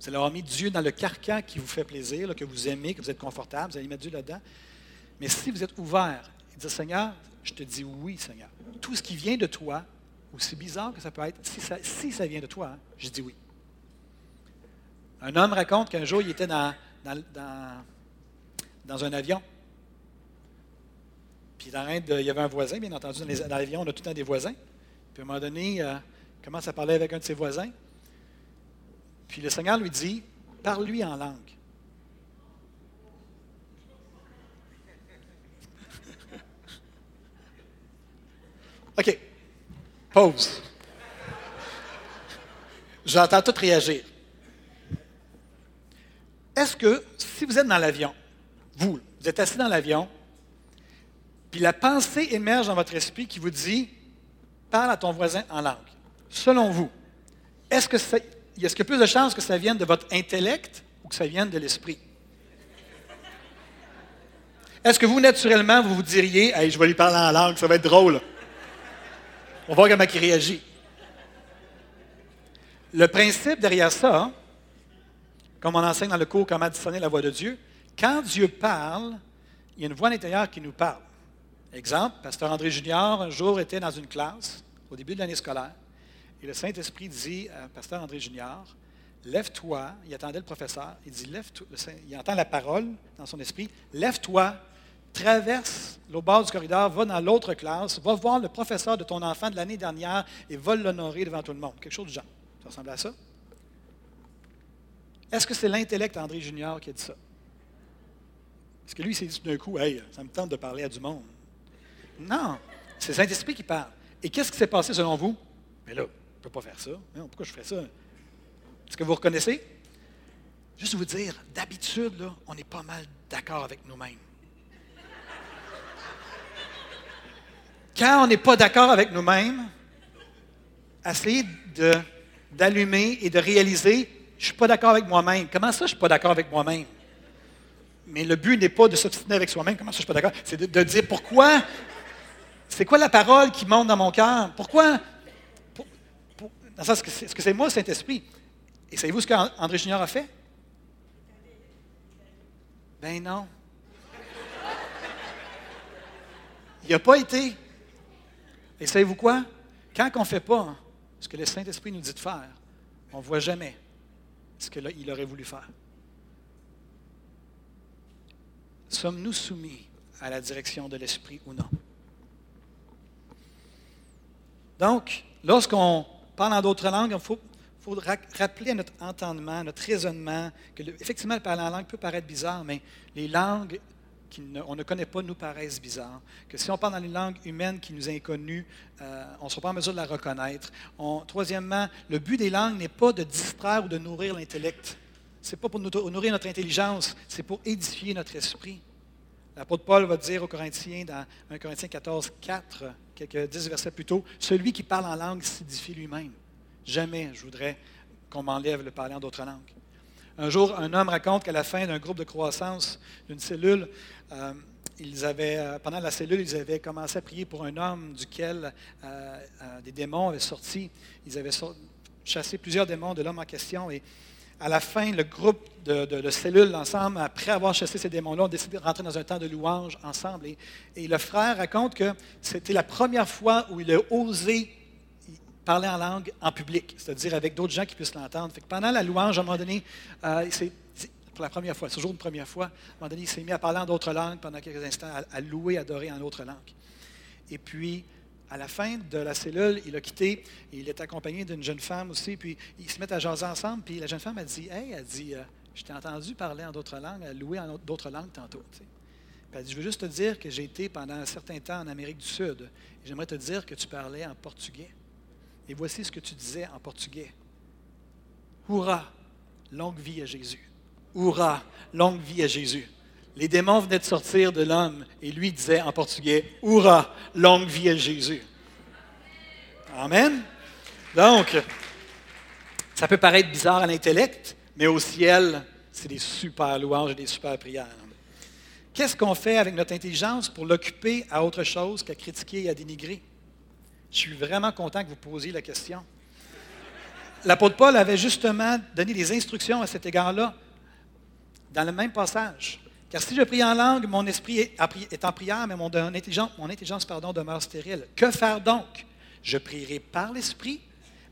Vous allez avoir mis Dieu dans le carcan qui vous fait plaisir, que vous aimez, que vous êtes confortable, vous allez mettre Dieu là-dedans. Mais si vous êtes ouvert et dire Seigneur, je te dis oui, Seigneur. Tout ce qui vient de toi, aussi bizarre que ça peut être, si ça, vient de toi, je dis oui. Un homme raconte qu'un jour, il était dans, un avion. Puis il, y avait un voisin, bien entendu, dans, l'avion, on a tout le temps des voisins. Puis à un moment donné, euh, il commence à parler avec un de ses voisins. Puis le Seigneur lui dit Parle-lui en langue. [LAUGHS] OK. Pause. J'entends tout réagir. Est-ce que si vous êtes dans l'avion, vous, vous êtes assis dans l'avion, puis la pensée émerge dans votre esprit qui vous dit parle à ton voisin en langue. Selon vous, est-ce que est qu'il y a plus de chances que ça vienne de votre intellect ou que ça vienne de l'esprit? Est-ce que vous, naturellement, vous vous diriez je vais lui parler en langue, ça va être drôle. On va voir comment il réagit. Le principe derrière ça, hein, comme on enseigne dans le cours Comment discerner la voix de Dieu, quand Dieu parle, il y a une voix à l'intérieur qui nous parle. Exemple, Pasteur André Junior, un jour, était dans une classe, au début de l'année scolaire, et le Saint-Esprit dit à Pasteur André Junior, Lève-toi, il attendait le professeur, il dit, Lève-toi, il entend la parole dans son esprit, Lève-toi, traverse le bord du corridor, va dans l'autre classe, va voir le professeur de ton enfant de l'année dernière et va l'honorer devant tout le monde. Quelque chose du genre. Ça ressemble à ça? Est-ce que c'est l'intellect André Junior qui a dit ça? Est-ce que lui, s'est dit d'un coup, hey, ça me tente de parler à du monde? Non, c'est Saint-Esprit qui parle. Et qu'est-ce qui s'est passé selon vous? Mais là, je ne peux pas faire ça. Non, pourquoi je ferais ça? Est-ce que vous reconnaissez? Juste vous dire, d'habitude, on est pas mal d'accord avec nous-mêmes. quand on n'est pas d'accord avec nous-mêmes, essayez d'allumer et de réaliser, je ne suis pas d'accord avec moi-même. Comment ça, je ne suis pas d'accord avec moi-même? Mais le but n'est pas de s'obstiner avec soi-même. Comment ça, je ne suis pas d'accord? C'est de, dire pourquoi? C'est quoi la parole qui monte dans mon cœur? Pourquoi? est-ce que c'est moi, Saint-Esprit? Et savez-vous ce qu'André Junior a fait? Ben non. Il n'a pas été. Et savez-vous quoi? Quand on ne fait pas ce que le Saint-Esprit nous dit de faire, on ne voit jamais ce qu'il aurait voulu faire. Sommes-nous soumis à la direction de l'Esprit ou non? Donc, lorsqu'on parle en d'autres langues, il faut, rappeler à notre entendement, à notre raisonnement, que effectivement, parler en langue peut paraître bizarre, mais les langues qu'on ne connaît pas nous paraissent bizarres. Que si on parle dans une langue humaine qui nous est inconnue, euh, on ne sera pas en mesure de la reconnaître. troisièmement, le but des langues n'est pas de distraire ou de nourrir l'intellect. Ce n'est pas pour nourrir notre intelligence, c'est pour édifier notre esprit. L'apôtre Paul va dire aux Corinthiens, dans 1 Corinthiens 14, 4, quelques dix versets plus tôt, Celui qui parle en langue s'édifie lui-même. Jamais je voudrais qu'on m'enlève le parler en d'autres langues. Un jour, un homme raconte qu'à la fin d'un groupe de croissance d'une cellule, euh, ils avaient, euh, pendant la cellule, ils avaient commencé à prier pour un homme duquel euh, des démons avaient sorti. Ils avaient chassé plusieurs démons de l'homme en question. Et à la fin, le groupe de, cellules ensemble, après avoir chassé ces démons-là, ont décidé de rentrer dans un temps de louange ensemble. Et, le frère raconte que c'était la première fois où il a osé parler en langue en public, c'est-à-dire avec d'autres gens qui puissent l'entendre. pendant la louange, à un moment donné, c'est pour la première fois, toujours une première fois, à un moment donné, il s'est mis à parler en d'autres langues pendant quelques instants, à, à louer, à adorer en autre langue. Et puis, à la fin de la cellule, il a quitté et il est accompagné d'une jeune femme aussi. Puis ils se mettent à jaser ensemble. Puis la jeune femme a dit Hey, elle dit, euh, je t'ai entendu parler en d'autres langues, louer en d'autres langues tantôt. Puis elle dit Je veux juste te dire que j'ai été pendant un certain temps en Amérique du Sud. Et j'aimerais te dire que tu parlais en portugais. Et voici ce que tu disais en portugais Hurrah, longue vie à Jésus. Hurrah, longue vie à Jésus. Les démons venaient de sortir de l'homme et lui disait en portugais, Hurrah, longue vie à Jésus. Amen. Donc, ça peut paraître bizarre à l'intellect, mais au ciel, c'est des super louanges et des super prières. Qu'est-ce qu'on fait avec notre intelligence pour l'occuper à autre chose qu'à critiquer et à dénigrer? Je suis vraiment content que vous posiez la question. L'apôtre Paul avait justement donné des instructions à cet égard-là dans le même passage. Car si je prie en langue, mon esprit est en prière, mais mon intelligence, mon intelligence pardon, demeure stérile. Que faire donc? Je prierai par l'esprit,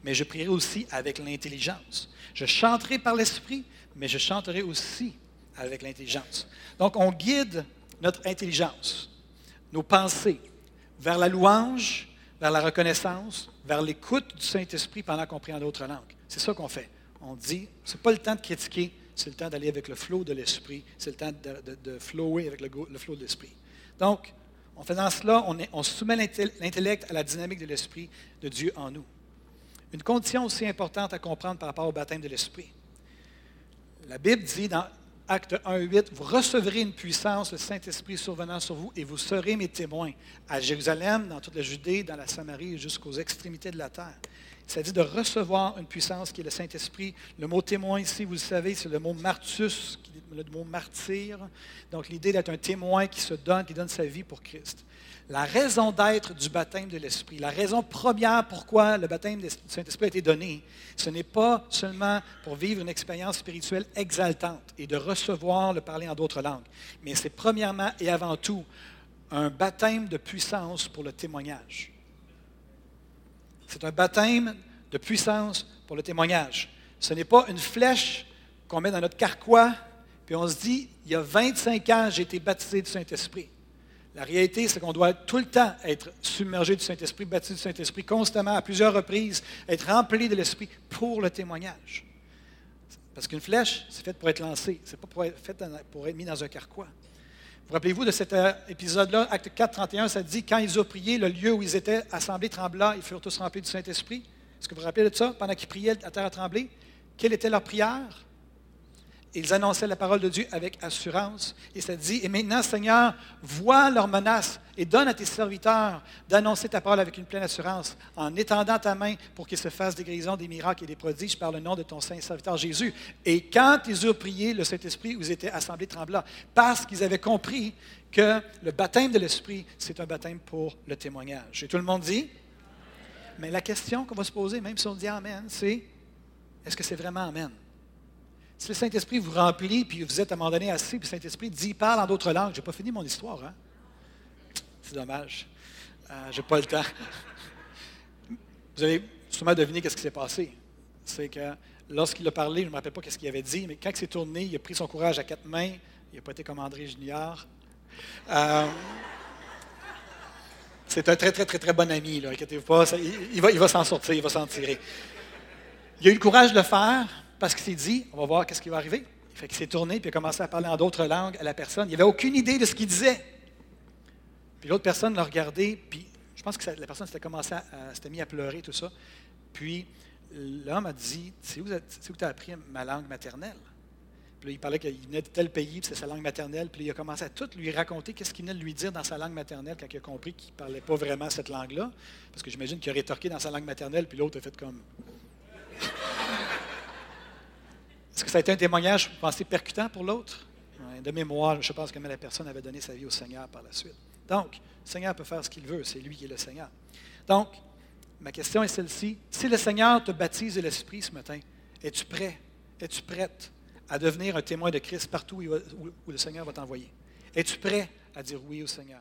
mais je prierai aussi avec l'intelligence. Je chanterai par l'esprit, mais je chanterai aussi avec l'intelligence. Donc, on guide notre intelligence, nos pensées, vers la louange, vers la reconnaissance, vers l'écoute du Saint-Esprit pendant qu'on prie en d'autres langues. C'est ça qu'on fait. On dit, ce n'est pas le temps de critiquer, c'est le temps d'aller avec le flot de l'esprit, c'est le temps de, de, flower avec le, flot de l'esprit. Donc, en faisant cela, on soumet l'intellect à la dynamique de l'esprit de Dieu en nous. Une condition aussi importante à comprendre par rapport au baptême de l'esprit. La Bible dit dans Acte 1, 8, vous recevrez une puissance, le Saint-Esprit survenant sur vous, et vous serez mes témoins à Jérusalem, dans toute la Judée, dans la Samarie, jusqu'aux extrémités de la terre. Ça dit de recevoir une puissance qui est le Saint-Esprit. Le mot témoin ici, vous le savez, c'est le mot martus, le mot martyr. Donc l'idée d'être un témoin qui se donne, qui donne sa vie pour Christ. La raison d'être du baptême de l'Esprit, la raison première pourquoi le baptême du Saint-Esprit a été donné, ce n'est pas seulement pour vivre une expérience spirituelle exaltante et de recevoir le parler en d'autres langues, mais c'est premièrement et avant tout un baptême de puissance pour le témoignage. C'est un baptême de puissance pour le témoignage. Ce n'est pas une flèche qu'on met dans notre carquois, puis on se dit, il y a 25 ans, j'ai été baptisé du Saint-Esprit. La réalité, c'est qu'on doit tout le temps être submergé du Saint-Esprit, baptisé du Saint-Esprit, constamment, à plusieurs reprises, être rempli de l'Esprit pour le témoignage. Parce qu'une flèche, c'est fait pour être lancée, c'est pas pour être fait pour être mis dans un carquois. Vous rappelez-vous de cet euh, épisode-là, acte 4, 31, ça dit Quand ils ont prié, le lieu où ils étaient assemblés trembla, ils furent tous remplis du Saint-Esprit. Est-ce que vous vous rappelez de ça? Pendant qu'ils priaient, la terre a tremblé. Quelle était leur prière? Ils annonçaient la parole de Dieu avec assurance. Et ça dit, et maintenant, Seigneur, vois leurs menaces et donne à tes serviteurs d'annoncer ta parole avec une pleine assurance, en étendant ta main pour qu'ils se fassent des guérisons, des miracles et des prodiges par le nom de ton saint serviteur Jésus. Et quand ils eurent prié, le Saint-Esprit vous était assemblés trembla, parce qu'ils avaient compris que le baptême de l'Esprit, c'est un baptême pour le témoignage. Et tout le monde dit? Mais la question qu'on va se poser, même si on dit Amen, c'est est-ce que c'est vraiment Amen? Si le Saint-Esprit vous remplit, puis vous êtes à un moment donné assis, puis le Saint-Esprit dit, parle en d'autres langues. Je n'ai pas fini mon histoire. Hein? C'est dommage. Euh, je n'ai pas le temps. [LAUGHS] Vous avez sûrement deviné qu'est-ce qui s'est passé. C'est que lorsqu'il a parlé, je ne me rappelle pas qu'est-ce qu'il avait dit, mais quand il s'est tourné, il a pris son courage à quatre mains. Il n'a pas été comme André Junior. Euh, c'est un très, très, très, très bon ami. Inquiétez-vous pas. il, va, il va s'en sortir, il va s'en tirer. Il a eu le courage de le faire parce qu'il s'est dit, on va voir qu'est-ce qui va arriver. Il fait qu'il s'est tourné puis il a commencé à parler en d'autres langues à la personne. Il n'avait aucune idée de ce qu'il disait. Puis l'autre personne l'a regardé, puis je pense que la personne s'était commencé à, s'était mis à pleurer, tout ça. Puis l'homme a dit, c'est où, tu as appris ma langue maternelle? Puis là, il parlait qu'il venait de tel pays, puis c'est sa langue maternelle. Puis il a commencé à tout lui raconter qu'est-ce qu'il venait de lui dire dans sa langue maternelle quand il a compris qu'il ne parlait pas vraiment cette langue-là. Parce que j'imagine qu'il a rétorqué dans sa langue maternelle, puis l'autre a fait comme. Est-ce que ça a été un témoignage, vous pensez, percutant pour l'autre? De mémoire, je pense que la personne avait donné sa vie au Seigneur par la suite. Donc, le Seigneur peut faire ce qu'il veut, c'est lui qui est le Seigneur. Donc, ma question est celle-ci. Si le Seigneur te baptise de l'Esprit ce matin, es-tu prêt, es-tu prête à devenir un témoin de Christ partout où, le Seigneur va t'envoyer? Es-tu prêt à dire oui au Seigneur?